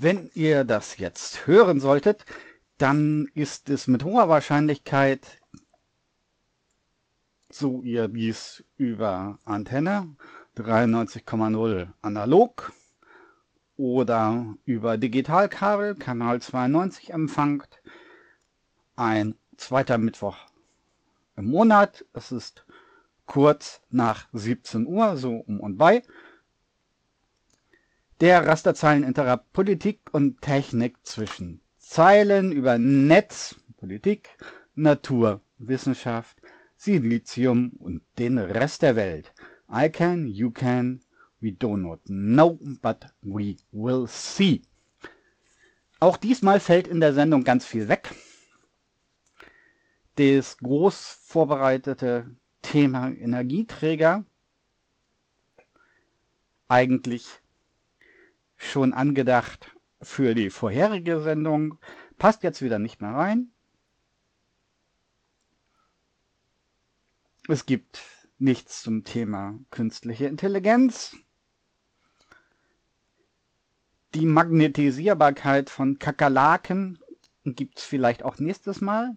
Wenn ihr das jetzt hören solltet, dann ist es mit hoher Wahrscheinlichkeit so ihr dies über Antenne 93,0 analog oder über Digitalkabel Kanal 92 empfangt. Ein zweiter Mittwoch im Monat. Es ist kurz nach 17 Uhr, so um und bei. Der Rasterzeileninterer Politik und Technik zwischen Zeilen über Netz, Politik, Natur, Wissenschaft, Silizium und den Rest der Welt. I can, you can, we do not know, but we will see. Auch diesmal fällt in der Sendung ganz viel weg. Das groß vorbereitete Thema Energieträger eigentlich schon angedacht für die vorherige Sendung. Passt jetzt wieder nicht mehr rein. Es gibt nichts zum Thema künstliche Intelligenz. Die Magnetisierbarkeit von Kakerlaken gibt es vielleicht auch nächstes Mal.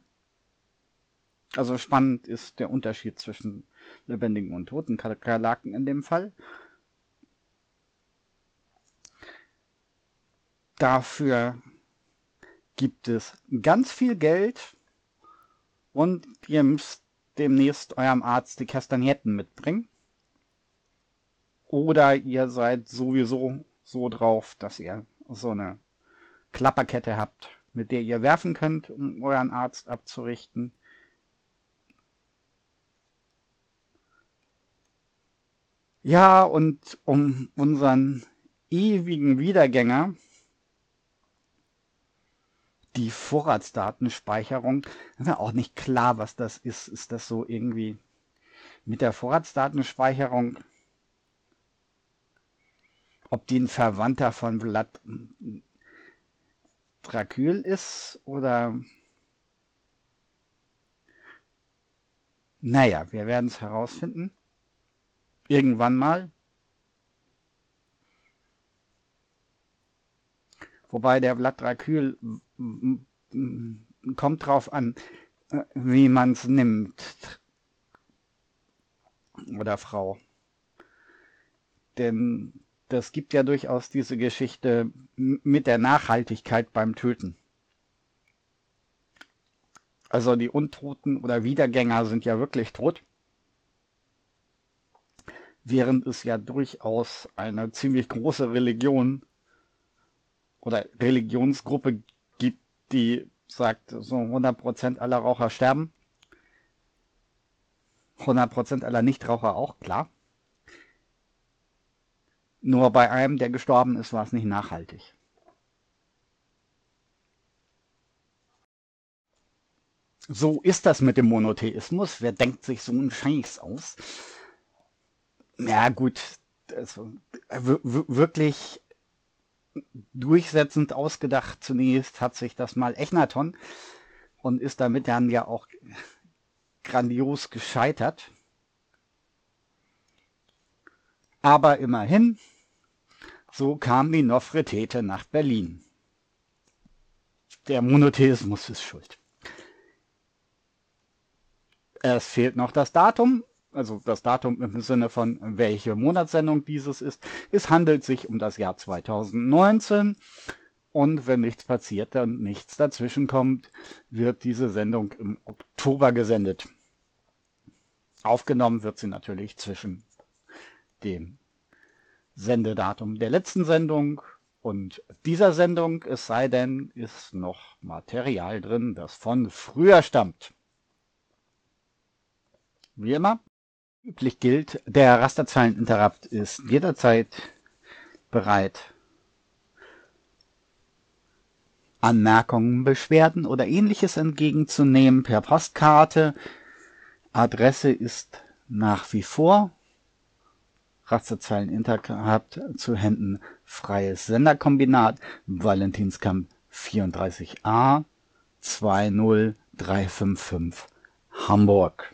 Also spannend ist der Unterschied zwischen lebendigen und toten Kakerlaken in dem Fall. Dafür gibt es ganz viel Geld und ihr müsst demnächst eurem Arzt die Kastagnetten mitbringen. Oder ihr seid sowieso so drauf, dass ihr so eine Klapperkette habt, mit der ihr werfen könnt, um euren Arzt abzurichten. Ja, und um unseren ewigen Wiedergänger, die Vorratsdatenspeicherung, ist ja auch nicht klar, was das ist. Ist das so irgendwie mit der Vorratsdatenspeicherung, ob die ein Verwandter von Vlad Dracul ist oder... Naja, wir werden es herausfinden. Irgendwann mal. Wobei der Vlad Dracul kommt drauf an, äh, wie man es nimmt. Oder Frau. Denn das gibt ja durchaus diese Geschichte mit der Nachhaltigkeit beim Töten. Also die Untoten oder Wiedergänger sind ja wirklich tot während es ja durchaus eine ziemlich große Religion oder Religionsgruppe die sagt, so 100% aller Raucher sterben. 100% aller Nichtraucher auch, klar. Nur bei einem, der gestorben ist, war es nicht nachhaltig. So ist das mit dem Monotheismus. Wer denkt sich so einen Scheiß aus? Ja, gut. Also, wirklich durchsetzend ausgedacht zunächst hat sich das mal Echnaton und ist damit dann ja auch grandios gescheitert. Aber immerhin, so kam die Nofretete nach Berlin. Der Monotheismus ist schuld. Es fehlt noch das Datum, also das Datum im Sinne von welche Monatssendung dieses ist. Es handelt sich um das Jahr 2019 und wenn nichts passiert und nichts dazwischen kommt, wird diese Sendung im Oktober gesendet. Aufgenommen wird sie natürlich zwischen dem Sendedatum der letzten Sendung und dieser Sendung, es sei denn, ist noch Material drin, das von früher stammt. Wie immer, Üblich gilt, der Rasterzeileninterrupt ist jederzeit bereit, Anmerkungen, Beschwerden oder ähnliches entgegenzunehmen per Postkarte. Adresse ist nach wie vor Rasterzeileninterrupt zu Händen Freies Senderkombinat Valentinskamp 34a 20355 Hamburg.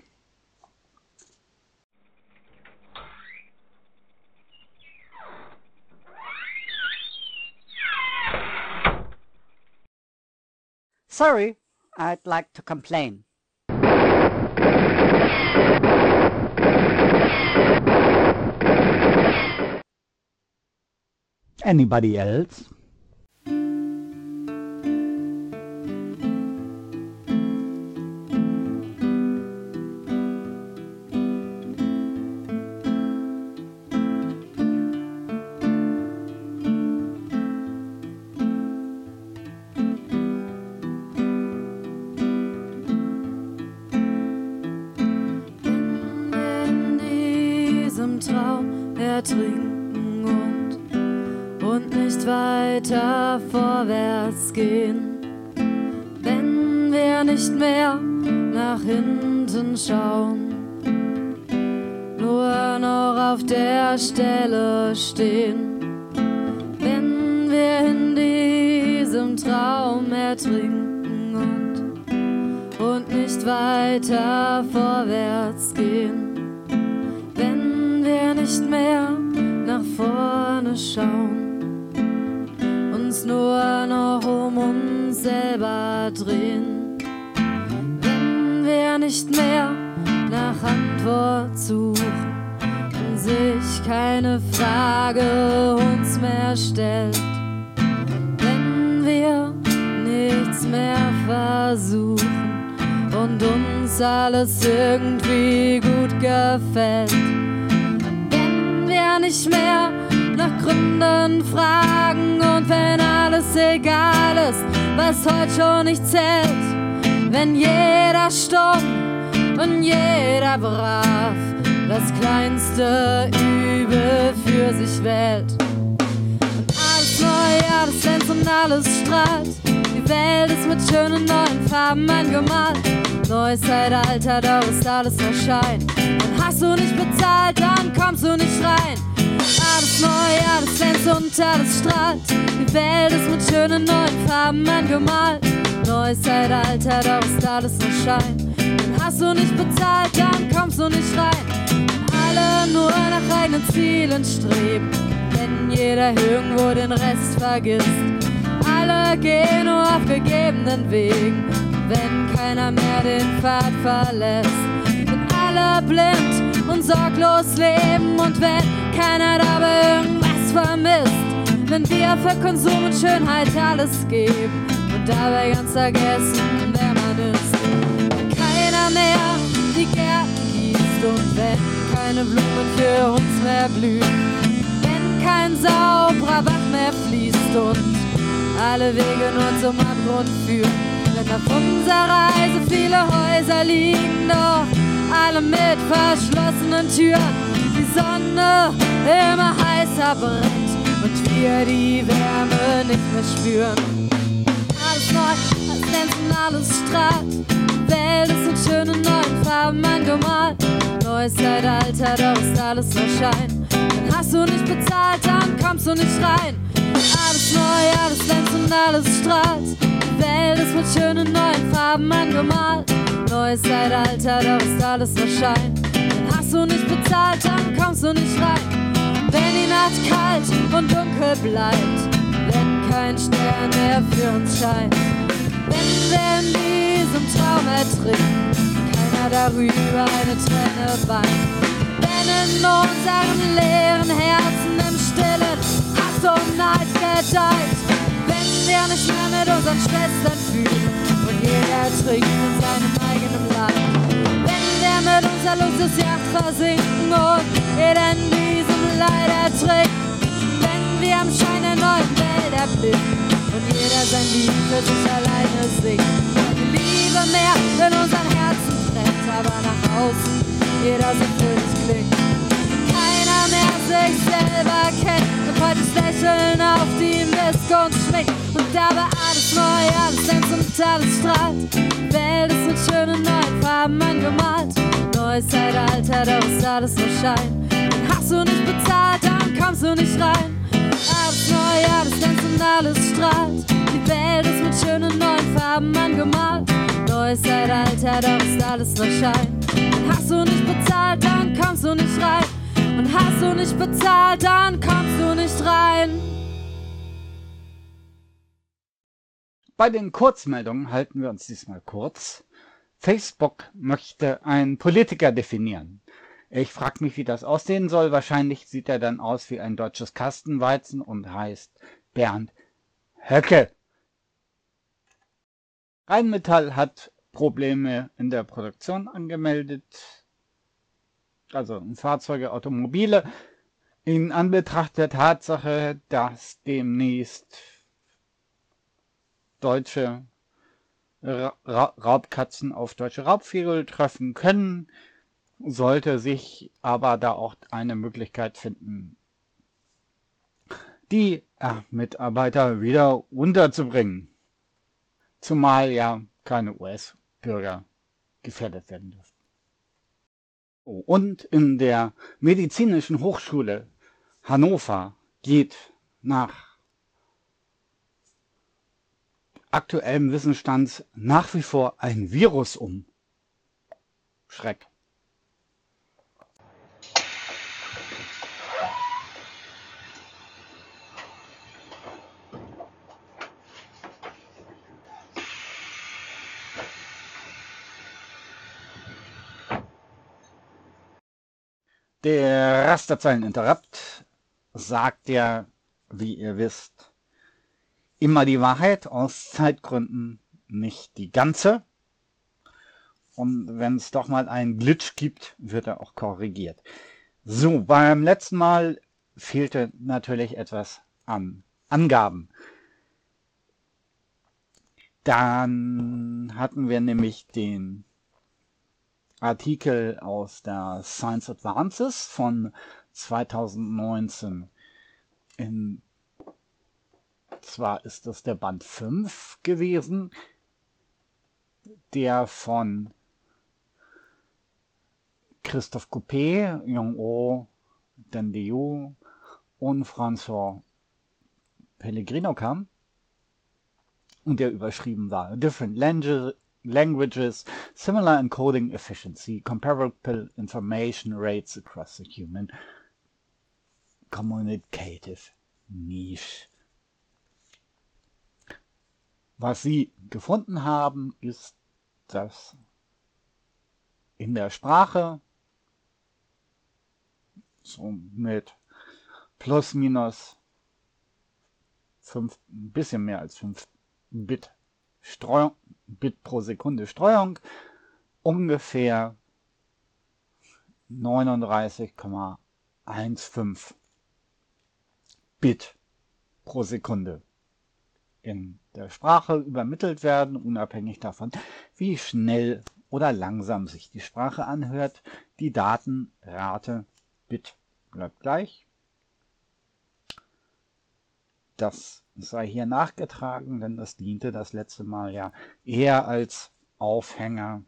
Sorry, I'd like to complain. Anybody else? Und sich keine Frage uns mehr stellt, wenn wir nichts mehr versuchen und uns alles irgendwie gut gefällt, wenn wir nicht mehr nach Gründen fragen und wenn alles egal ist, was heute schon nicht zählt, wenn jeder stumm und jeder brav das kleinste Übel für sich wählt. Und alles neu, alles glänzt und alles strahlt. Die Welt ist mit schönen neuen Farben angemalt. Neues Zeitalter, doch ist alles nur Schein. Und hast du nicht bezahlt, dann kommst du nicht rein. Alles neu, alles glänzt und alles strahlt. Die Welt ist mit schönen neuen Farben angemalt. Neues Zeitalter, doch ist alles nur Schein. Hast du nicht bezahlt, dann kommst du nicht rein. Alle nur nach eigenen Zielen streben, wenn jeder irgendwo den Rest vergisst. Alle gehen nur auf gegebenen Wegen, wenn keiner mehr den Pfad verlässt. Wenn alle blind und sorglos leben und wenn keiner dabei irgendwas vermisst. Wenn wir für Konsum und Schönheit alles geben und dabei ganz vergessen, die Gärten gießt und wenn keine Blumen für uns mehr blühen, wenn kein sauberer Bach mehr fließt und alle Wege nur zum Abgrund führen, wenn auf unserer Reise viele Häuser liegen, doch alle mit verschlossenen Türen, die Sonne immer heißer brennt und wir die Wärme nicht mehr spüren. Alles neu, alles glänzt alles strahlt Welt ist in schönen neuen Farben angemalt. Neues Zeitalter, doch ist alles nur Schein. Dann hast du nicht bezahlt, dann kommst du nicht rein. Alles neu, alles glänzt und alles strahlt. Die Welt ist mit schönen neuen Farben angemalt. Neues Zeitalter, doch ist alles nur Schein. Dann hast du nicht bezahlt, dann kommst du nicht rein. Wenn die Nacht kalt und dunkel bleibt, wenn kein Stern mehr für uns scheint. Wenn wir in diesem Traum ertrinken, keiner darüber eine Träne weint. Wenn in unseren leeren Herzen im Stillen Hass und Neid gedeiht. Wenn wir nicht mehr mit unseren Schwestern fühlen und jeder trinkt in seinem eigenen Leid. Wenn wir mit unserer Luxusjacht versinken und jeder in diesem Leid ertrinkt. Wenn wir am Schein der neuen Welt erblicken und jeder sein Lied für sich alleine singt. Liebe mehr in unseren Herzen brennt, aber nach außen jeder so fröhlich klingt. Keiner mehr sich selber kennt heute das Lächeln auf die Missgunst schmeckt und dabei alles neu, alles glänzt und alles strahlt. Die Welt ist mit schönen neuen Farben angemalt. Neues Zeitalter, doch ist alles nur Schein. Und hast du nicht bezahlt, dann kommst du nicht rein. Alles neu, alles glänzt und alles strahlt. Welt ist mit schönen neuen Farben angemalt. Neues Zeitalter, doch ist alles nur Schein. Und hast du nicht bezahlt, dann kommst du nicht rein. Und hast du nicht bezahlt, dann kommst du nicht rein. Bei den Kurzmeldungen halten wir uns diesmal kurz. Facebook möchte einen Politiker definieren. Ich frage mich, wie das aussehen soll. Wahrscheinlich sieht er dann aus wie ein deutsches Kastenweizen und heißt Bernd Höcke. Rheinmetall hat Probleme in der Produktion angemeldet. Also Fahrzeuge, Automobile. In Anbetracht der Tatsache, dass demnächst deutsche Ra Raubkatzen auf deutsche Raubvögel treffen können, sollte sich aber da auch eine Möglichkeit finden, die ja, Mitarbeiter wieder unterzubringen. Zumal ja keine US-Bürger gefährdet werden dürfen. Und in der Medizinischen Hochschule Hannover geht nach aktuellem Wissensstand nach wie vor ein Virus um. Schreck. Der Rasterzeilen-Interrupt sagt ja, wie ihr wisst, immer die Wahrheit aus Zeitgründen, nicht die ganze. Und wenn es doch mal einen Glitch gibt, wird er auch korrigiert. So, beim letzten Mal fehlte natürlich etwas an Angaben. Dann hatten wir nämlich den Artikel aus der Science Advances von 2019. In, zwar ist das der Band 5 gewesen, der von Christophe Coupé, Yong-O Dendiou und François Pellegrino kam und der überschrieben war Different Languages languages, similar encoding efficiency, comparable information rates across the human communicative niche. Was sie gefunden haben, ist, dass in der Sprache so mit plus minus fünf, ein bisschen mehr als 5 Bit Streuung, Bit pro Sekunde Streuung ungefähr 39,15 Bit pro Sekunde in der Sprache übermittelt werden, unabhängig davon, wie schnell oder langsam sich die Sprache anhört. Die Datenrate Bit bleibt gleich. Das sei hier nachgetragen, denn das diente das letzte Mal ja eher als Aufhänger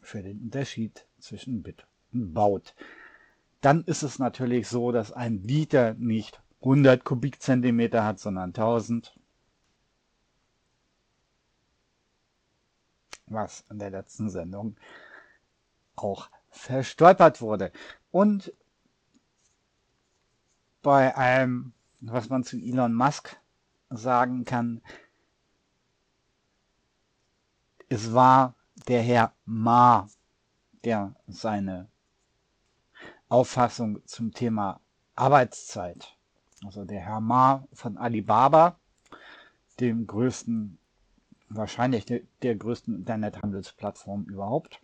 für den Unterschied zwischen Bit und Baut. Dann ist es natürlich so, dass ein Liter nicht 100 Kubikzentimeter hat, sondern 1000. Was in der letzten Sendung auch verstolpert wurde. Und bei einem was man zu Elon Musk sagen kann, es war der Herr Ma, der seine Auffassung zum Thema Arbeitszeit, also der Herr Ma von Alibaba, dem größten, wahrscheinlich der, der größten Internethandelsplattform überhaupt.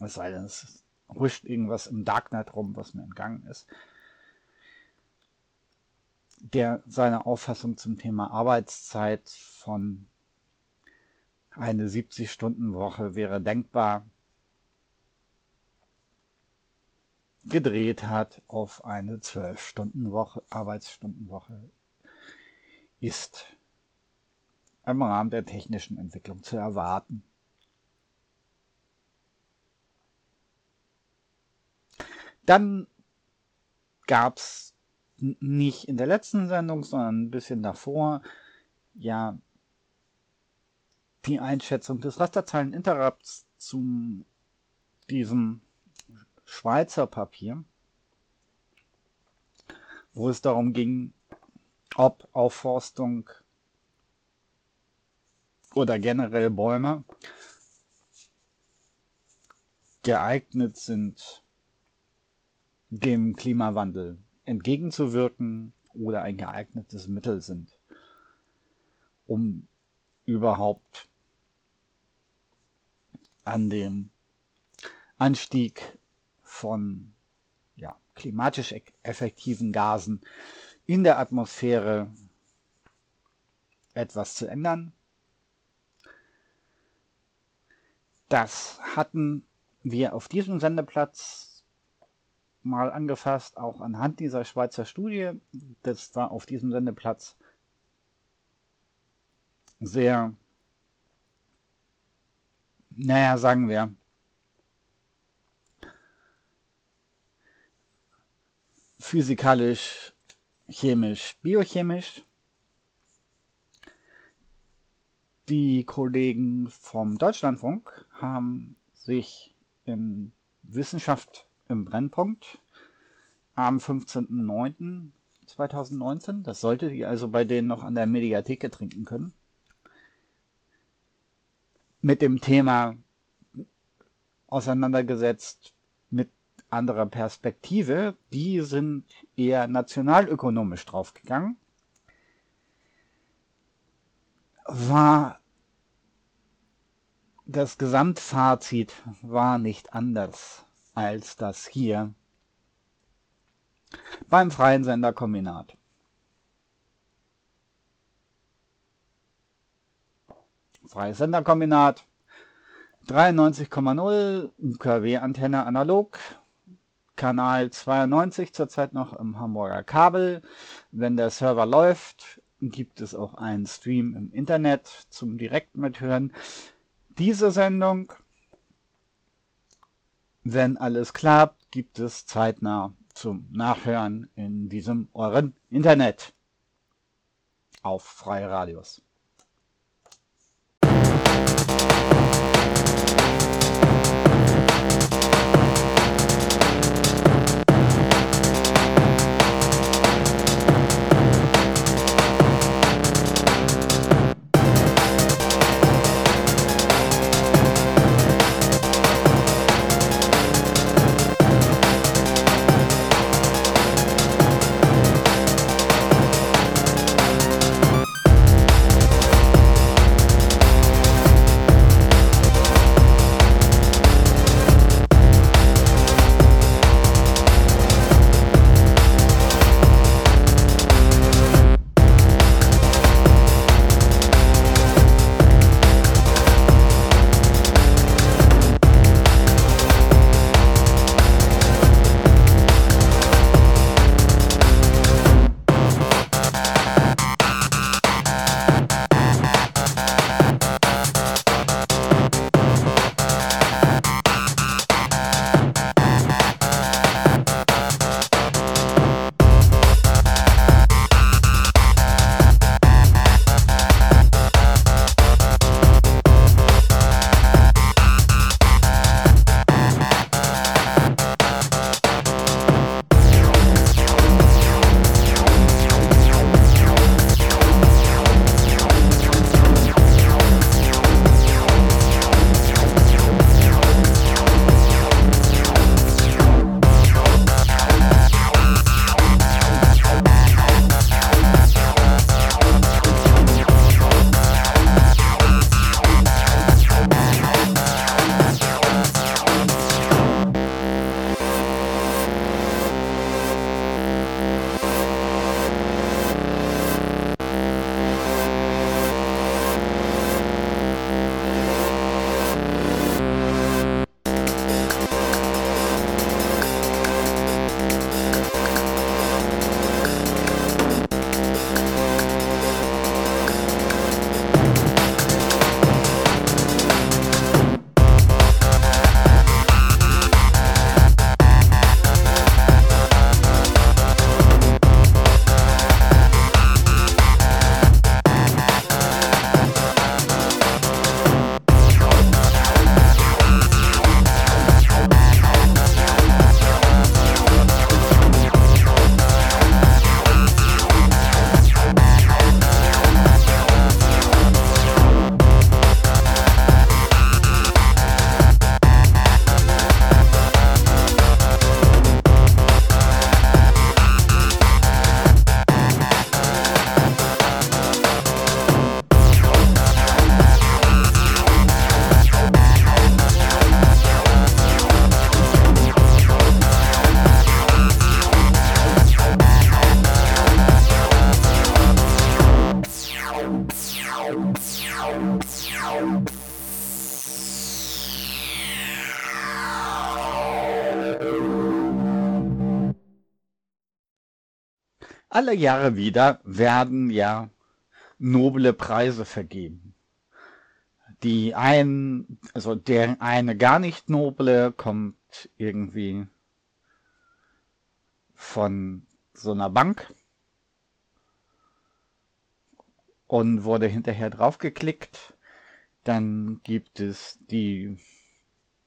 Es sei denn, es huscht irgendwas im Darknet rum, was mir entgangen ist der seine Auffassung zum Thema Arbeitszeit von eine 70-Stunden-Woche wäre denkbar gedreht hat auf eine 12-Stunden-Woche, Arbeitsstundenwoche ist im Rahmen der technischen Entwicklung zu erwarten. Dann gab es nicht in der letzten Sendung, sondern ein bisschen davor, ja, die Einschätzung des Rasterzeilen-Interrupts zu diesem Schweizer Papier, wo es darum ging, ob Aufforstung oder generell Bäume geeignet sind, dem Klimawandel entgegenzuwirken oder ein geeignetes Mittel sind, um überhaupt an dem Anstieg von ja, klimatisch e-, effektiven Gasen in der Atmosphäre etwas zu ändern. Das hatten wir auf diesem Sendeplatz mal angefasst, auch anhand dieser Schweizer Studie, das war auf diesem Sendeplatz sehr, naja, sagen wir, physikalisch, chemisch, biochemisch. Die Kollegen vom Deutschlandfunk haben sich in Wissenschaft im Brennpunkt am 15.09.2019, das solltet ihr also bei denen noch an der Mediatheke trinken können, mit dem Thema auseinandergesetzt mit anderer Perspektive. Die sind eher nationalökonomisch draufgegangen. War das Gesamtfazit war nicht anders als das hier beim freien Senderkombinat. Freies Senderkombinat 93,0 UKW-Antenne analog, Kanal 92 zurzeit noch im Hamburger Kabel. Wenn der Server läuft, gibt es auch einen Stream im Internet zum direkt mithören. Diese Sendung, wenn alles klappt, gibt es zeitnah zum Nachhören in diesem euren Internet. Auf Freie alle Jahre wieder werden ja noble Preise vergeben. Die einen, also der eine gar nicht noble kommt irgendwie von so einer Bank und wurde hinterher draufgeklickt. Dann gibt es die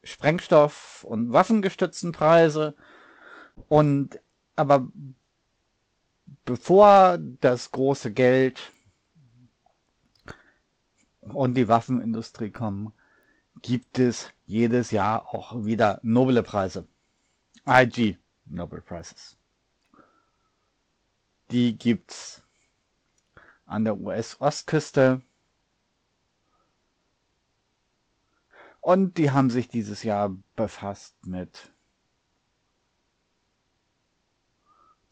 Sprengstoff- und waffengestützten Preise. Und aber bevor das große Geld und die Waffenindustrie kommen, gibt es jedes Jahr auch wieder noble Preise. IG Nobel Prizes. Die gibt's an der US-Ostküste. Und die haben sich dieses Jahr befasst mit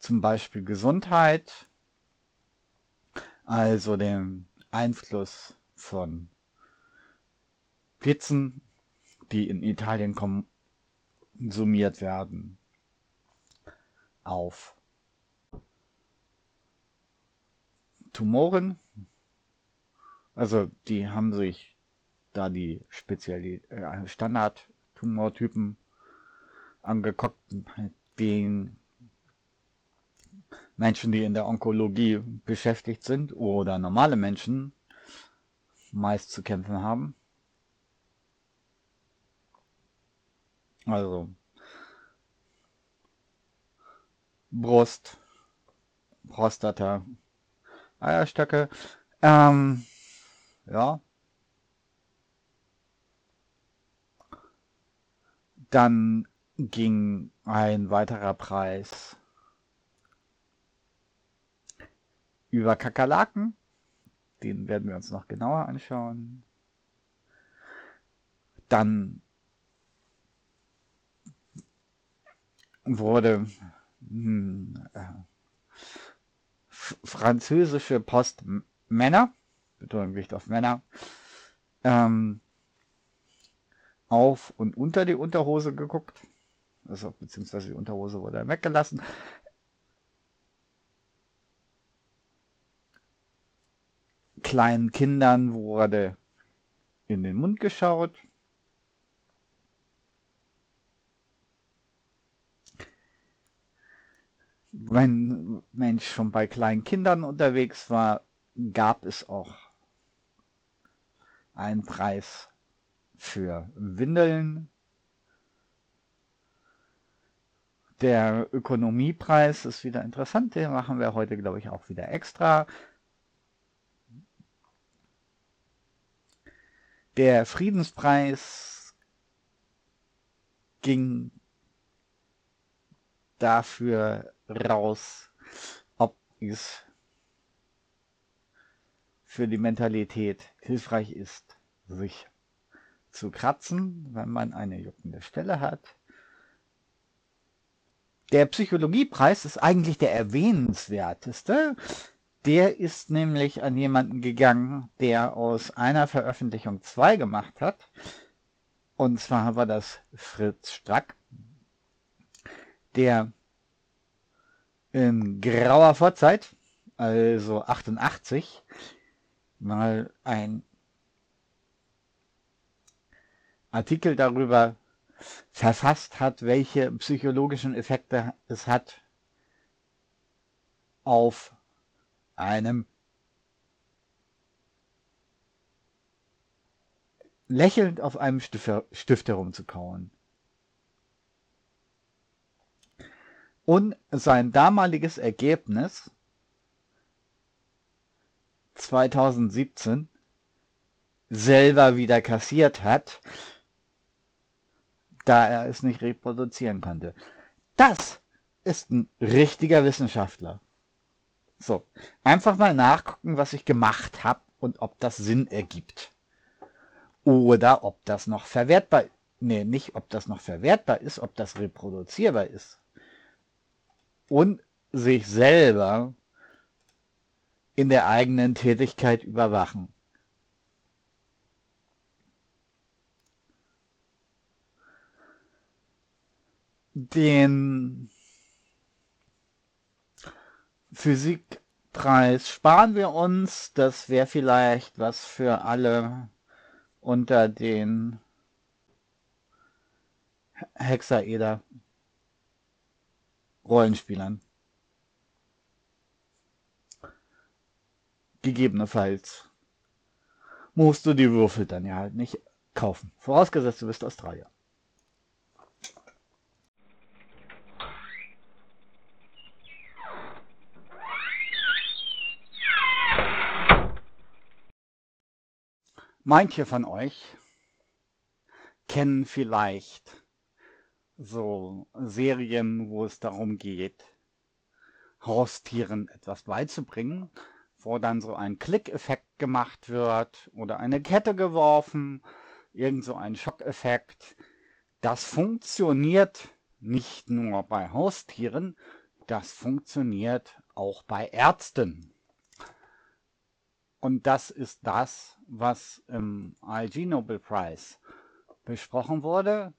zum Beispiel Gesundheit, also dem Einfluss von Pizzen, die in Italien konsumiert werden, auf Tumoren. Also die haben sich da die spezielle äh, Standard-Tumortypen angeguckt, den Menschen, die in der Onkologie beschäftigt sind oder normale Menschen meist zu kämpfen haben. Also Brust, Prostata, Eierstöcke. Ähm, ja. Dann ging ein weiterer Preis über Kakerlaken. Den werden wir uns noch genauer anschauen. Dann wurde hm, äh, französische Post Männer, Betonung liegt auf Männer, ähm, auf und unter die Unterhose geguckt. Also, beziehungsweise die Unterhose wurde weggelassen. Kleinen Kindern wurde in den Mund geschaut. wenn Mensch schon bei kleinen Kindern unterwegs war, gab es auch einen Preis für Windeln. Der Ökonomiepreis ist wieder interessant, den machen wir heute, glaube ich, auch wieder extra. Der Friedenspreis ging dafür raus, ob es für die Mentalität hilfreich ist, sich zu kratzen, wenn man eine juckende Stelle hat. Der Psychologiepreis ist eigentlich der erwähnenswerteste. Der ist nämlich an jemanden gegangen, der aus einer Veröffentlichung zwei gemacht hat. Und zwar war das Fritz Strack, der in grauer Vorzeit, also 88, mal ein Artikel darüber verfasst hat, welche psychologischen Effekte es hat auf einem lächelnd auf einem Stift, herumzukauen. und sein damaliges Ergebnis 2017 selber wieder kassiert hat, da er es nicht reproduzieren konnte. Das ist ein richtiger Wissenschaftler. So, einfach mal nachgucken, was ich gemacht habe und ob das Sinn ergibt. Oder ob das noch verwertbar, nee, nicht ob das noch verwertbar ist, ob das reproduzierbar ist und sich selber in der eigenen Tätigkeit überwachen. Den Physikpreis sparen wir uns. Das wäre vielleicht was für alle unter den Hexaeder Rollenspielern. Gegebenenfalls musst du die Würfel dann ja halt nicht kaufen. Vorausgesetzt, du bist Australier. Manche von euch kennen vielleicht so Serien, wo es darum geht, Haustieren etwas beizubringen, wo dann so ein Klickeffekt gemacht wird oder eine Kette geworfen, irgend so ein Schockeffekt. Das funktioniert nicht nur bei Haustieren, das funktioniert auch bei Ärzten. Und das ist das, was im IG Nobel Prize besprochen wurde.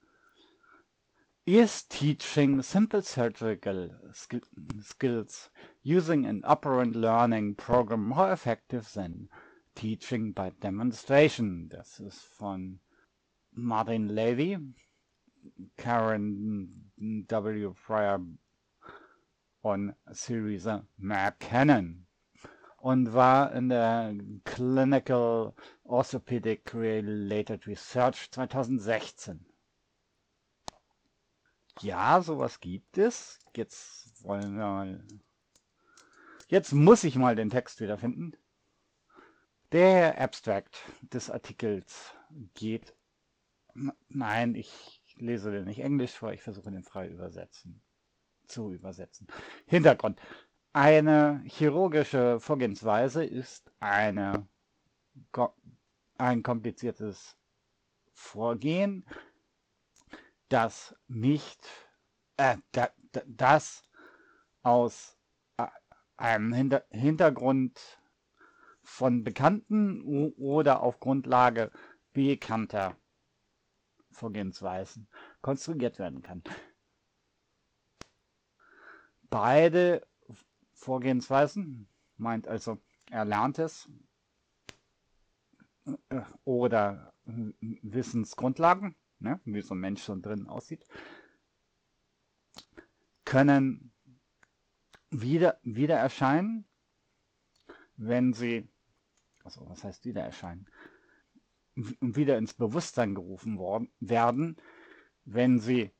Is teaching simple surgical skills using an operant learning program more effective than teaching by demonstration? Das ist von Martin Levy, Karen W. Fryer und Theresa McKinnon und war in der Clinical Orthopedic Related Research 2016. Ja, sowas gibt es. Jetzt wollen wir mal. Jetzt muss ich mal den Text wiederfinden. Der Abstract des Artikels geht. Nein, ich lese den nicht Englisch vor, ich versuche den frei übersetzen. Zu übersetzen. Hintergrund. Eine chirurgische Vorgehensweise ist eine, ein kompliziertes Vorgehen, das nicht, äh, da, das aus äh, einem Hinter Hintergrund von bekannten oder auf Grundlage bekannter Vorgehensweisen konstruiert werden kann. Beide Vorgehensweisen, meint also Erlerntes äh, oder Wissensgrundlagen, ne, wie so ein Mensch schon drin aussieht, können wieder, wieder erscheinen, wenn sie, also was heißt wieder erscheinen, wieder ins Bewusstsein gerufen worden, werden, wenn sie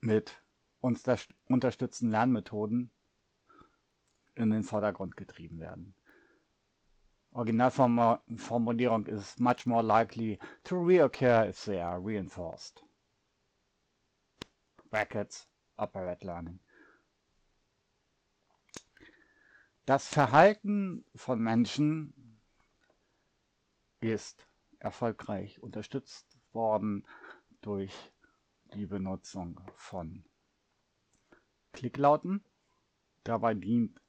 mit uns unterstützten Lernmethoden in den Vordergrund getrieben werden. Originalformulierung ist much more likely to reoccur if they are reinforced. Brackets, operate learning. Das Verhalten von Menschen ist erfolgreich unterstützt worden durch die Benutzung von Klicklauten. Dabei dient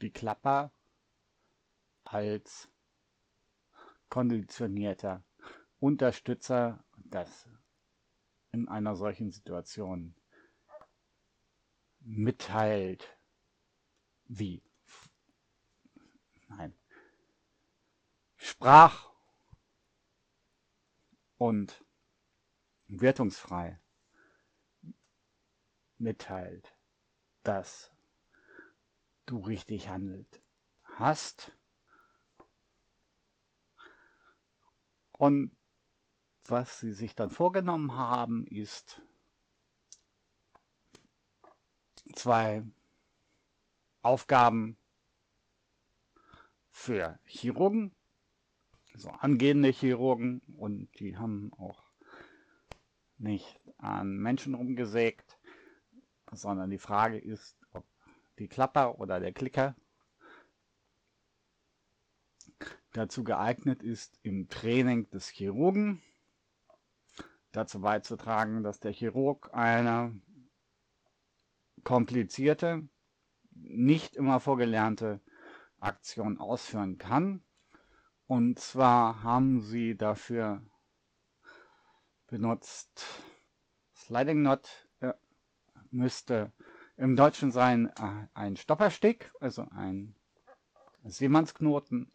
die Klapper als konditionierter Unterstützer, das in einer solchen Situation mitteilt, wie nein, sprach und wertungsfrei mitteilt, dass du richtig handelt hast. Und was sie sich dann vorgenommen haben, ist zwei Aufgaben für Chirurgen, so angehende Chirurgen, und die haben auch nicht an Menschen rumgesägt, sondern die Frage ist, ob die Klapper oder der Klicker dazu geeignet ist, im Training des Chirurgen dazu beizutragen, dass der Chirurg eine komplizierte, nicht immer vorgelernte Aktion ausführen kann. Und zwar haben sie dafür benutzt Sliding Knot müsste im Deutschen sein äh, ein Stopperstick, also ein Seemannsknoten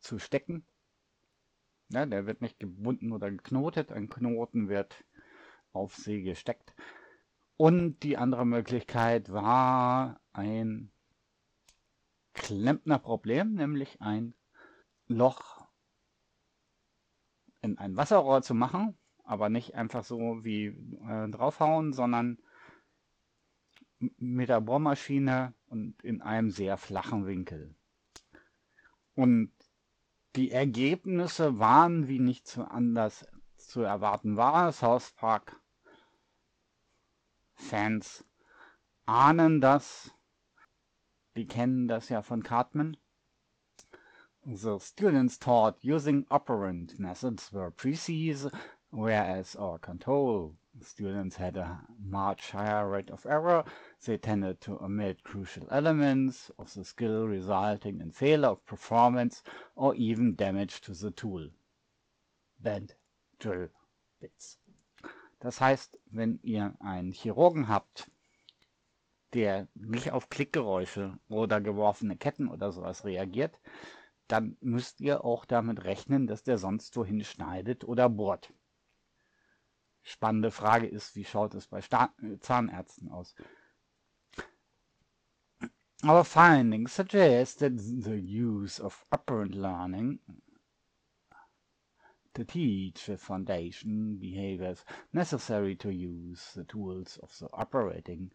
zu stecken. Ja, der wird nicht gebunden oder geknotet. Ein Knoten wird auf sie gesteckt. Und die andere Möglichkeit war ein Klempnerproblem, nämlich ein Loch in ein Wasserrohr zu machen, aber nicht einfach so wie äh, draufhauen, sondern mit der Bohrmaschine und in einem sehr flachen Winkel. Und die Ergebnisse waren, wie nicht zu anders zu erwarten war. South Park Fans ahnen das. Die kennen das ja von Cartman. The students taught using operant methods were precise, whereas our control students had a much higher rate of error. They tended to omit crucial elements of the skill, resulting in failure of performance or even damage to the tool. Band Drill Bits. Das heißt, wenn ihr einen Chirurgen habt, der nicht auf Klickgeräusche oder geworfene Ketten oder sowas reagiert, dann müsst ihr auch damit rechnen, dass der sonst wohin schneidet oder bohrt. Spannende Frage ist, wie schaut es bei Sta Zahnärzten aus? Our findings suggest that the use of operant learning to teach the foundation behaviors necessary to use the tools of the operating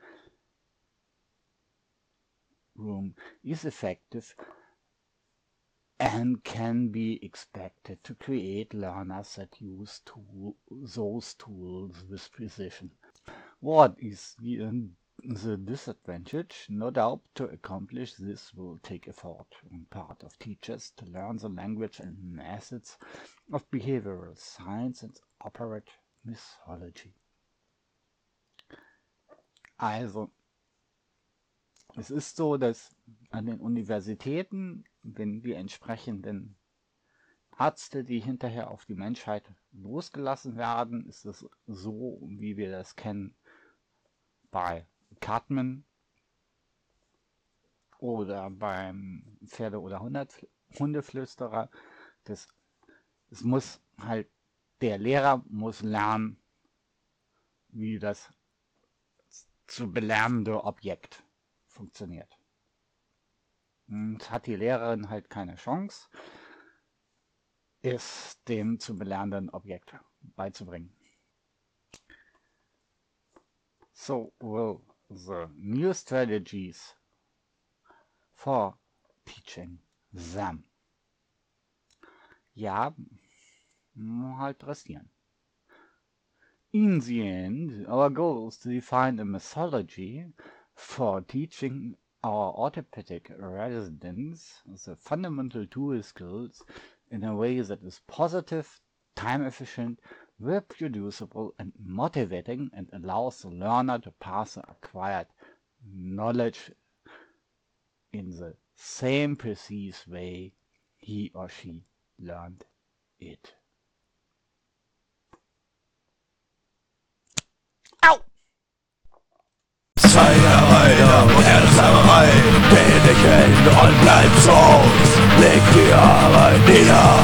room is effective and can be expected to create learners that use tool, those tools with precision. What is the, um, the disadvantage? No doubt to accomplish this will take effort on part of teachers to learn the language and methods of behavioral science and operate mythology. Also, es ist so, dass an den Universitäten wenn die entsprechenden Ärzte, die hinterher auf die Menschheit losgelassen werden, ist es so, wie wir das kennen bei Cartman oder beim Pferde- oder Hundeflüsterer. Das, es muss halt, der Lehrer muss lernen, wie das zu belernende Objekt funktioniert. Und hat die Lehrerin halt keine Chance, es dem zu belernenden Objekt beizubringen. So will the new strategies for teaching them. Ja, halt restieren. In the end, our goal is to define a methodology for teaching our orthopedic residents the fundamental tool skills in a way that is positive, time efficient, reproducible, and motivating, and allows the learner to pass the acquired knowledge in the same precise way he or she learned it. Sklaverei, geh nicht hin und bleib Haus. Leg die Arbeit nieder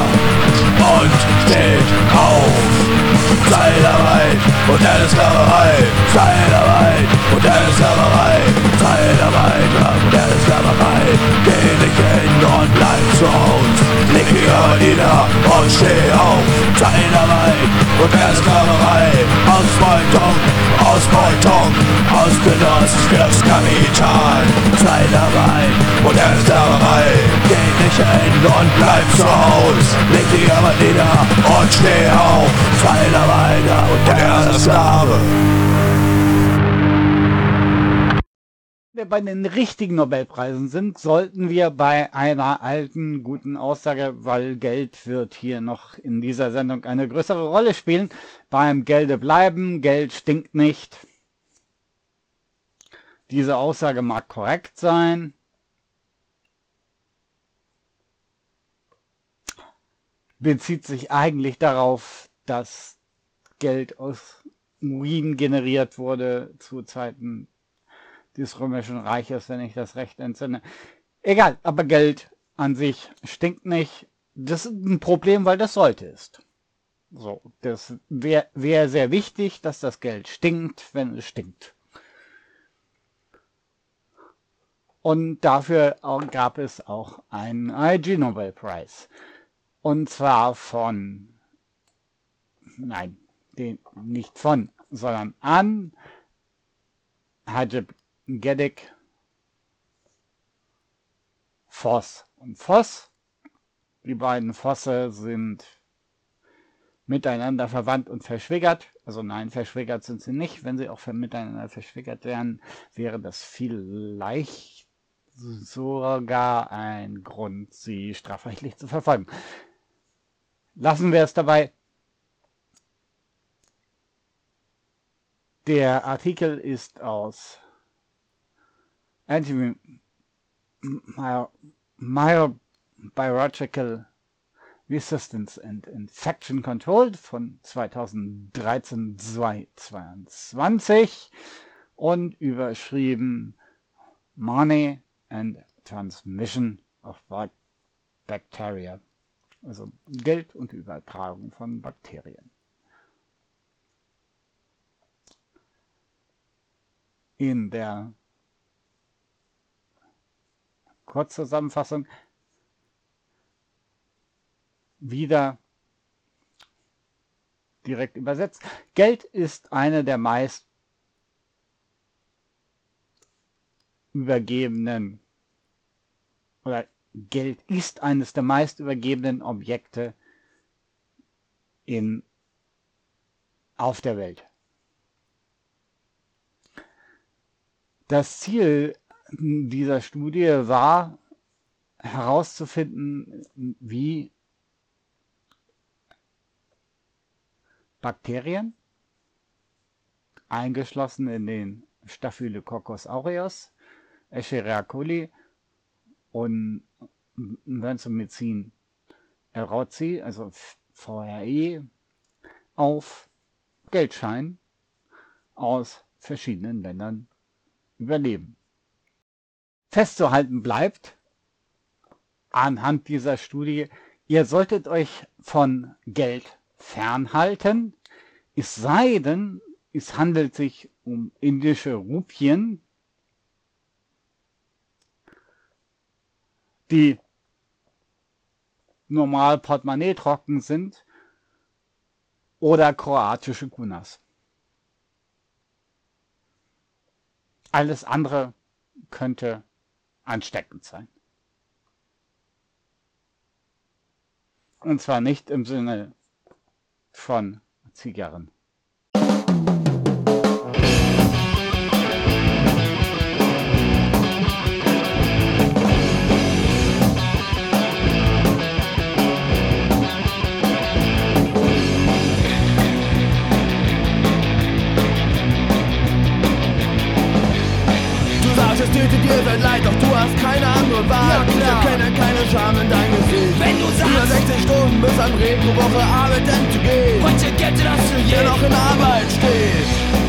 und steht auf. Zeitarbeit, moderne Sklaverei, Zeitarbeit, moderne Sklaverei, Zeitarbeit, moderne Sklaverei. Geh nicht hin und bleib zu Haus. Leg die Arbeit nieder und steh auf. Zeitarbeit, moderne Sklaverei, Ausbeutung, Ausbeutung, ausgenutzt fürs Kapital. Zeitarbeit, moderne Sklaverei, geh nicht hin und bleib zu Haus. Leg die Arbeit nieder und steh auf. Zeitarbeit, moderne Sklave. Wir bei den richtigen Nobelpreisen sind, sollten wir bei einer alten, guten Aussage, weil Geld wird hier noch in dieser Sendung eine größere Rolle spielen, beim Gelde bleiben, Geld stinkt nicht. Diese Aussage mag korrekt sein. Bezieht sich eigentlich darauf, dass Geld aus Urin generiert wurde zu Zeiten des Römischen Reiches, wenn ich das recht entsinne. Egal, aber Geld an sich stinkt nicht. Das ist ein Problem, weil das sollte ist. So, das wäre wär sehr wichtig, dass das Geld stinkt, wenn es stinkt. Und dafür gab es auch einen IG Nobel Prize. Und zwar von, nein, den, nicht von, sondern an Hajib Gedik Voss. Und Voss, die beiden Vosse sind miteinander verwandt und verschwägert. Also nein, verschwägert sind sie nicht. Wenn sie auch miteinander verschwägert wären, wäre das vielleicht sogar ein Grund, sie strafrechtlich zu verfolgen. Lassen wir es dabei. Der Artikel ist aus Antibiological Resistance and Infection Control von 2013-22 und überschrieben Money and Transmission of Bacteria. Also Geld und Übertragung von Bakterien. In der Kurzzusammenfassung wieder direkt übersetzt. Geld ist eine der meist übergebenen oder Geld ist eines der meist übergebenen Objekte in, auf der Welt. Das Ziel dieser Studie war herauszufinden, wie Bakterien, eingeschlossen in den Staphylococcus aureus, Escherichia coli und Vancomycin elrauzi, also VRE, auf Geldschein aus verschiedenen Ländern überleben. Festzuhalten bleibt anhand dieser Studie, ihr solltet euch von Geld fernhalten, es sei denn, es handelt sich um indische Rupien, die normal Portemonnaie trocken sind oder kroatische Kunas. Alles andere könnte ansteckend sein. Und zwar nicht im Sinne von Zigarren. tötet dir sein hast keine andere Wahl. Ja, ich erkenne keine Scham in dein Gesicht. Wenn du sagst, über 16 Stunden bis an Regen pro Woche arbeiten zu gehen. Heute geht das für jeden, der noch in Arbeit steht.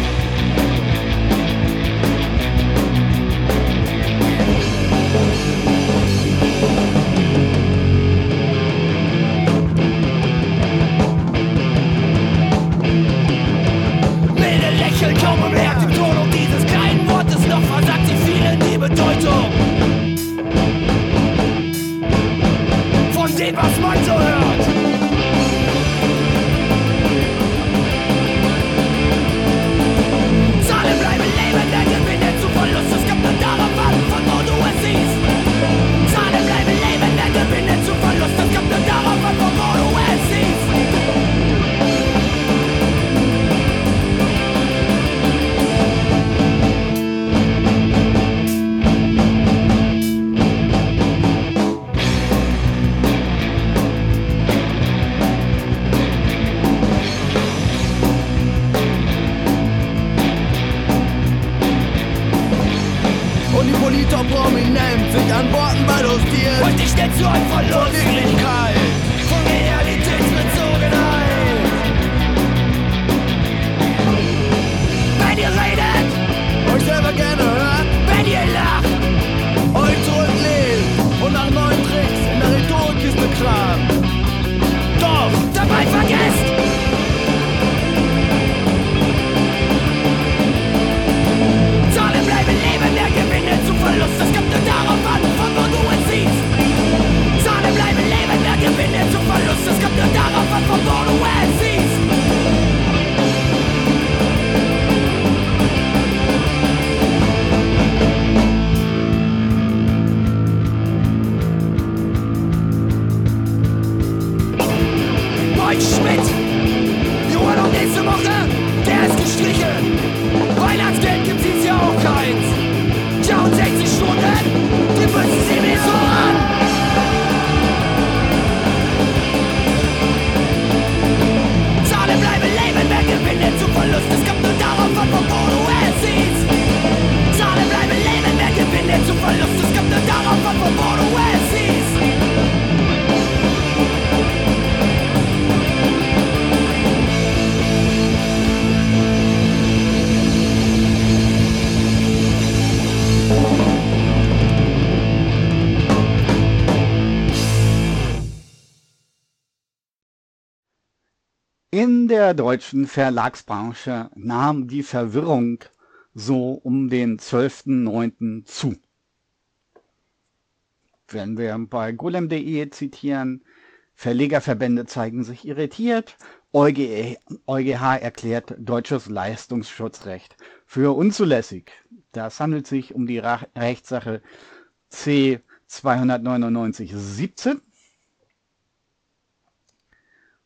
Der deutschen Verlagsbranche nahm die Verwirrung so um den 12.09. zu. Wenn wir bei golem.de zitieren, Verlegerverbände zeigen sich irritiert, EuGH, EuGH erklärt deutsches Leistungsschutzrecht für unzulässig. Das handelt sich um die Rechtssache C 299 17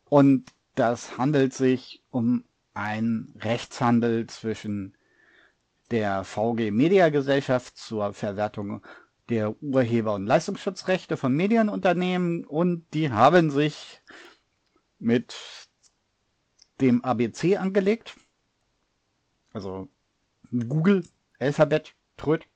und das handelt sich um einen Rechtshandel zwischen der VG Media Gesellschaft zur Verwertung der Urheber- und Leistungsschutzrechte von Medienunternehmen und die haben sich mit dem ABC angelegt. Also Google, Alphabet, Tröd.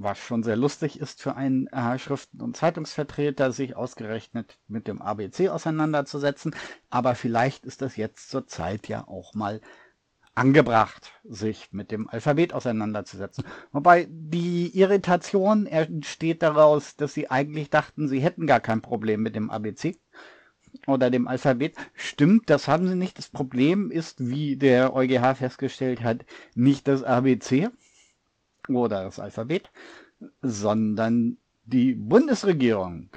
Was schon sehr lustig ist für einen äh, Schriften- und Zeitungsvertreter, sich ausgerechnet mit dem ABC auseinanderzusetzen. Aber vielleicht ist das jetzt zur Zeit ja auch mal angebracht, sich mit dem Alphabet auseinanderzusetzen. Wobei die Irritation entsteht daraus, dass sie eigentlich dachten, sie hätten gar kein Problem mit dem ABC oder dem Alphabet. Stimmt, das haben sie nicht. Das Problem ist, wie der EuGH festgestellt hat, nicht das ABC oder das Alphabet, sondern die Bundesregierung.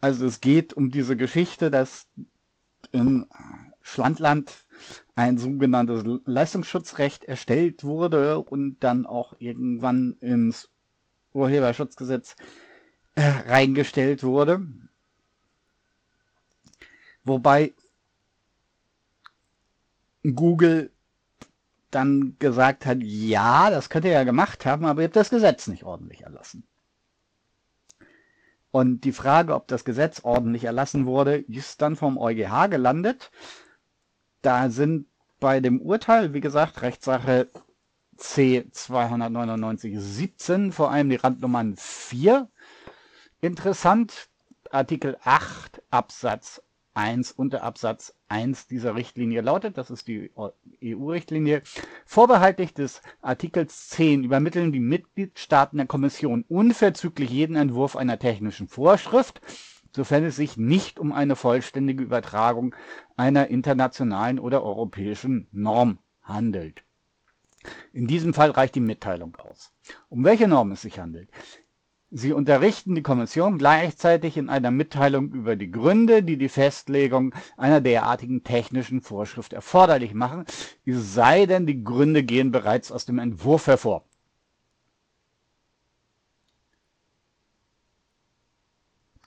Also es geht um diese Geschichte, dass in Schlandland ein sogenanntes Leistungsschutzrecht erstellt wurde und dann auch irgendwann ins Urheberschutzgesetz äh, reingestellt wurde. Wobei Google dann gesagt hat, ja, das könnt ihr ja gemacht haben, aber ihr habt das Gesetz nicht ordentlich erlassen. Und die Frage, ob das Gesetz ordentlich erlassen wurde, ist dann vom EuGH gelandet. Da sind bei dem Urteil, wie gesagt, Rechtssache C 299 17, vor allem die Randnummern 4 interessant. Artikel 8 Absatz 1 unter Absatz 1 dieser Richtlinie lautet, das ist die EU-Richtlinie, vorbehaltlich des Artikels 10 übermitteln die Mitgliedstaaten der Kommission unverzüglich jeden Entwurf einer technischen Vorschrift, sofern es sich nicht um eine vollständige Übertragung einer internationalen oder europäischen Norm handelt. In diesem Fall reicht die Mitteilung aus. Um welche Norm es sich handelt, Sie unterrichten die Kommission gleichzeitig in einer Mitteilung über die Gründe, die die Festlegung einer derartigen technischen Vorschrift erforderlich machen, es sei denn, die Gründe gehen bereits aus dem Entwurf hervor.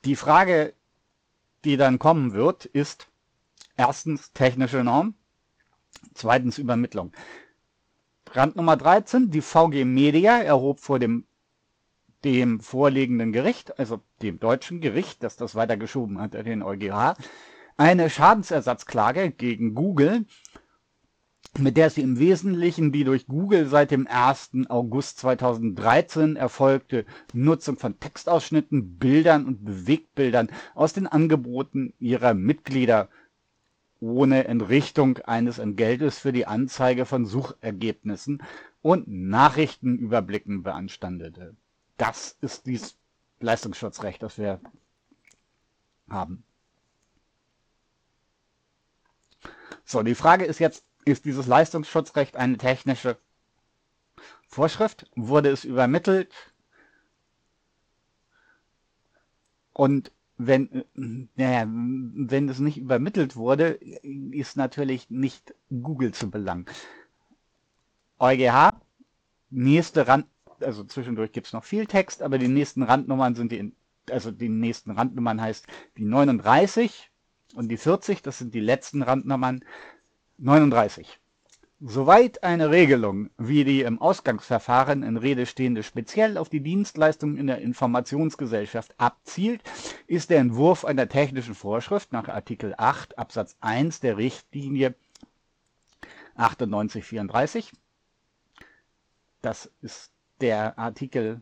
Die Frage, die dann kommen wird, ist erstens technische Norm, zweitens Übermittlung. Rand Nummer 13, die VG Media erhob vor dem dem vorliegenden Gericht, also dem deutschen Gericht, das das weitergeschoben hat, den EuGH, eine Schadensersatzklage gegen Google, mit der sie im Wesentlichen die durch Google seit dem 1. August 2013 erfolgte Nutzung von Textausschnitten, Bildern und Bewegtbildern aus den Angeboten ihrer Mitglieder ohne Entrichtung eines Entgeltes für die Anzeige von Suchergebnissen und Nachrichtenüberblicken beanstandete das ist dieses Leistungsschutzrecht, das wir haben. So, die Frage ist jetzt, ist dieses Leistungsschutzrecht eine technische Vorschrift? Wurde es übermittelt? Und wenn, naja, wenn es nicht übermittelt wurde, ist natürlich nicht Google zu belangen. EuGH, nächste Rand, also zwischendurch gibt es noch viel Text, aber die nächsten Randnummern sind die, also die nächsten Randnummern heißt die 39 und die 40, das sind die letzten Randnummern 39. Soweit eine Regelung wie die im Ausgangsverfahren in Rede stehende speziell auf die Dienstleistung in der Informationsgesellschaft abzielt, ist der Entwurf einer technischen Vorschrift nach Artikel 8 Absatz 1 der Richtlinie 9834. Das ist der Artikel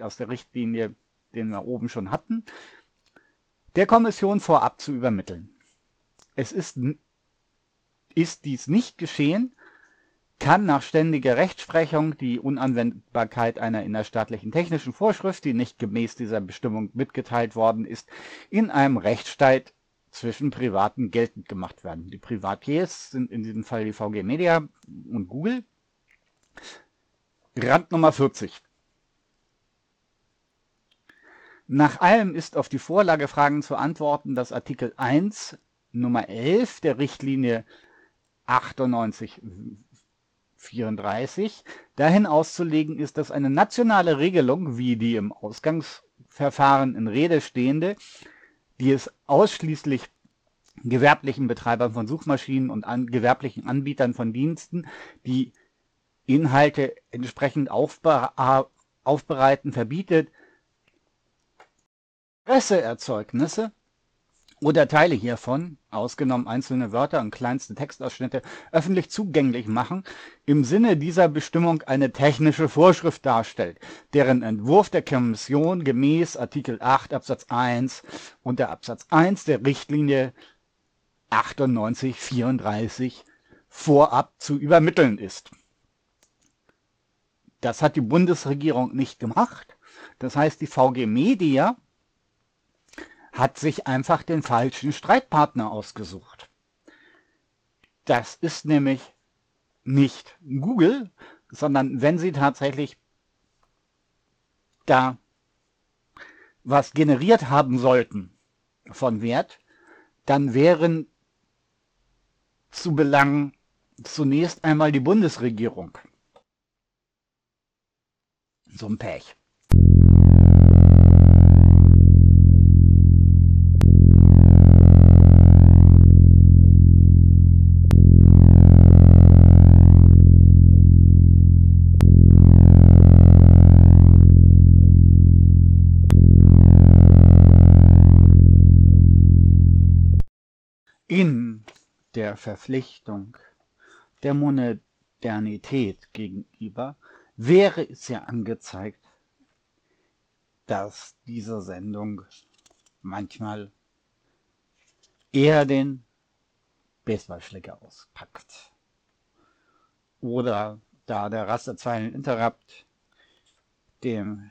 aus der Richtlinie, den wir oben schon hatten, der Kommission vorab zu übermitteln. Es ist, ist dies nicht geschehen, kann nach ständiger Rechtsprechung die Unanwendbarkeit einer innerstaatlichen technischen Vorschrift, die nicht gemäß dieser Bestimmung mitgeteilt worden ist, in einem Rechtsstreit zwischen Privaten geltend gemacht werden. Die Privatiers sind in diesem Fall die VG Media und Google. Rand Nummer 40. Nach allem ist auf die Vorlagefragen zu antworten, dass Artikel 1 Nummer 11 der Richtlinie 9834 dahin auszulegen ist, dass eine nationale Regelung wie die im Ausgangsverfahren in Rede stehende, die es ausschließlich gewerblichen Betreibern von Suchmaschinen und an, gewerblichen Anbietern von Diensten, die Inhalte entsprechend aufbereiten, verbietet, Presseerzeugnisse oder Teile hiervon, ausgenommen einzelne Wörter und kleinste Textausschnitte, öffentlich zugänglich machen, im Sinne dieser Bestimmung eine technische Vorschrift darstellt, deren Entwurf der Kommission gemäß Artikel 8 Absatz 1 und der Absatz 1 der Richtlinie 9834 vorab zu übermitteln ist. Das hat die Bundesregierung nicht gemacht. Das heißt, die VG Media hat sich einfach den falschen Streitpartner ausgesucht. Das ist nämlich nicht Google, sondern wenn Sie tatsächlich da was generiert haben sollten von Wert, dann wären zu belangen zunächst einmal die Bundesregierung. So ein Pech. in der Verpflichtung der Modernität gegenüber wäre es ja angezeigt, dass diese Sendung manchmal eher den Baseballschläger auspackt. Oder da der Rasterzeilen Interrupt dem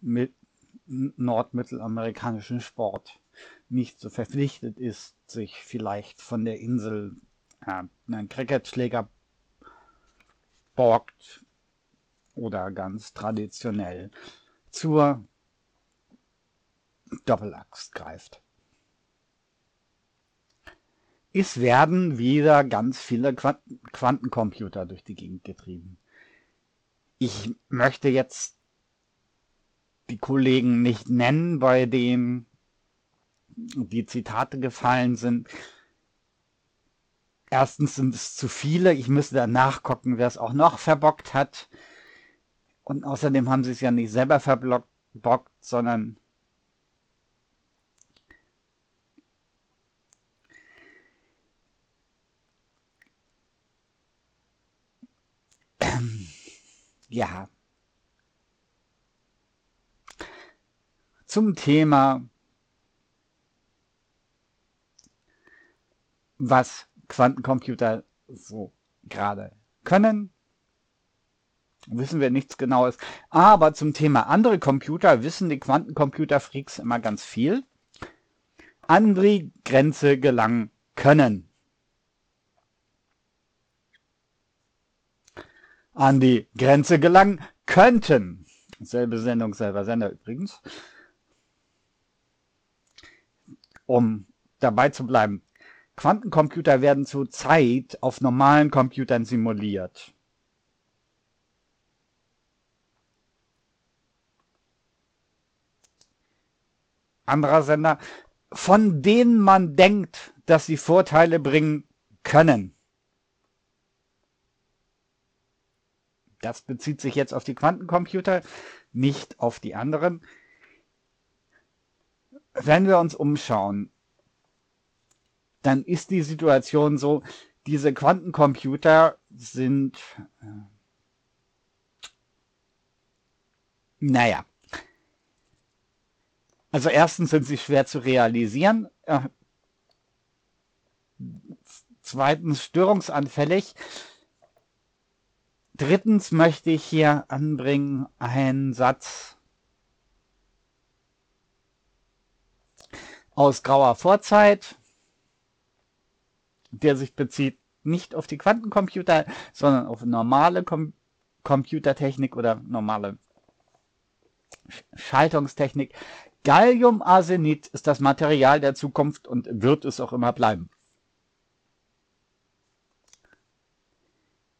mit nordmittelamerikanischen Sport nicht so verpflichtet ist, sich vielleicht von der Insel äh, einen Cricketschläger borgt oder ganz traditionell zur Doppelaxt greift. Es werden wieder ganz viele Quantencomputer durch die Gegend getrieben. Ich möchte jetzt die Kollegen nicht nennen, bei denen die Zitate gefallen sind. Erstens sind es zu viele. Ich müsste da nachgucken, wer es auch noch verbockt hat. Und außerdem haben sie es ja nicht selber verbockt, sondern ja. Zum Thema was Quantencomputer so gerade können. Wissen wir nichts Genaues. Aber zum Thema andere Computer wissen die Quantencomputer-Freaks immer ganz viel. An die Grenze gelangen können. An die Grenze gelangen könnten. Selbe Sendung, selber Sender übrigens. Um dabei zu bleiben. Quantencomputer werden zurzeit auf normalen Computern simuliert. Anderer Sender, von denen man denkt, dass sie Vorteile bringen können. Das bezieht sich jetzt auf die Quantencomputer, nicht auf die anderen. Wenn wir uns umschauen, dann ist die Situation so, diese Quantencomputer sind, äh, naja, also erstens sind sie schwer zu realisieren. Äh, Zweitens störungsanfällig. Drittens möchte ich hier anbringen einen Satz aus grauer Vorzeit, der sich bezieht nicht auf die Quantencomputer, sondern auf normale Com Computertechnik oder normale Schaltungstechnik. Galliumarsenid ist das Material der Zukunft und wird es auch immer bleiben.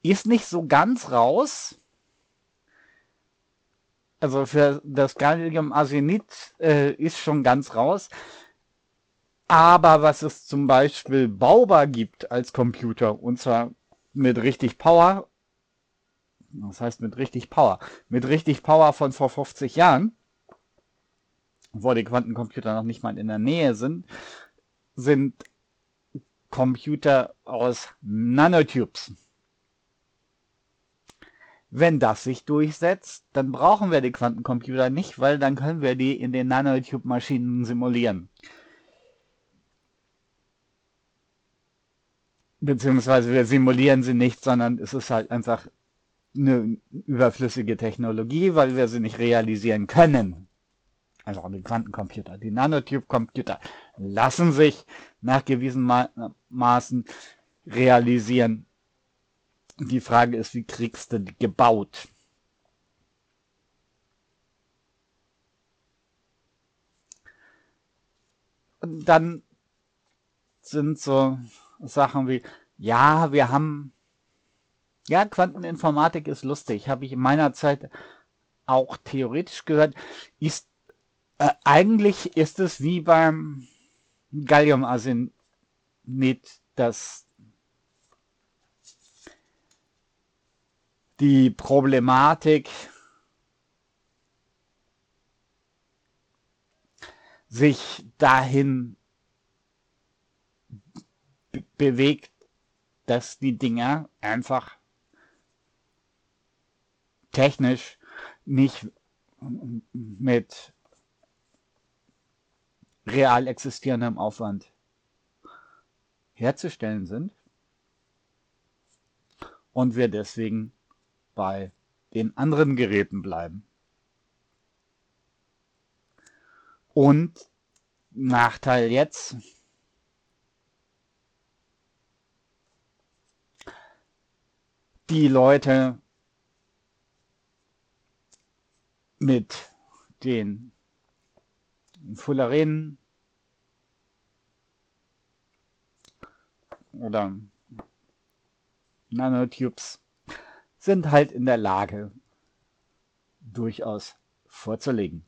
Ist nicht so ganz raus. Also für das Galliumarsenid äh, ist schon ganz raus. Aber was es zum Beispiel baubar gibt als Computer, und zwar mit richtig Power, das heißt mit richtig Power, mit richtig Power von vor 50 Jahren, wo die Quantencomputer noch nicht mal in der Nähe sind, sind Computer aus Nanotubes. Wenn das sich durchsetzt, dann brauchen wir die Quantencomputer nicht, weil dann können wir die in den Nanotube-Maschinen simulieren. Beziehungsweise wir simulieren sie nicht, sondern es ist halt einfach eine überflüssige Technologie, weil wir sie nicht realisieren können. Also die Quantencomputer, die Nanotube-Computer lassen sich nach gewissen Ma Maßen realisieren. Die Frage ist, wie kriegst du die gebaut? Und dann sind so Sachen wie, ja, wir haben, ja, Quanteninformatik ist lustig, habe ich in meiner Zeit auch theoretisch gehört, ist, äh, eigentlich ist es wie beim Galliumarsenid, dass die Problematik sich dahin bewegt, dass die Dinger einfach technisch nicht mit real existierendem Aufwand herzustellen sind und wir deswegen bei den anderen Geräten bleiben. Und Nachteil jetzt, die Leute mit den Fullerenen oder Nanotubes sind halt in der Lage, durchaus vorzulegen.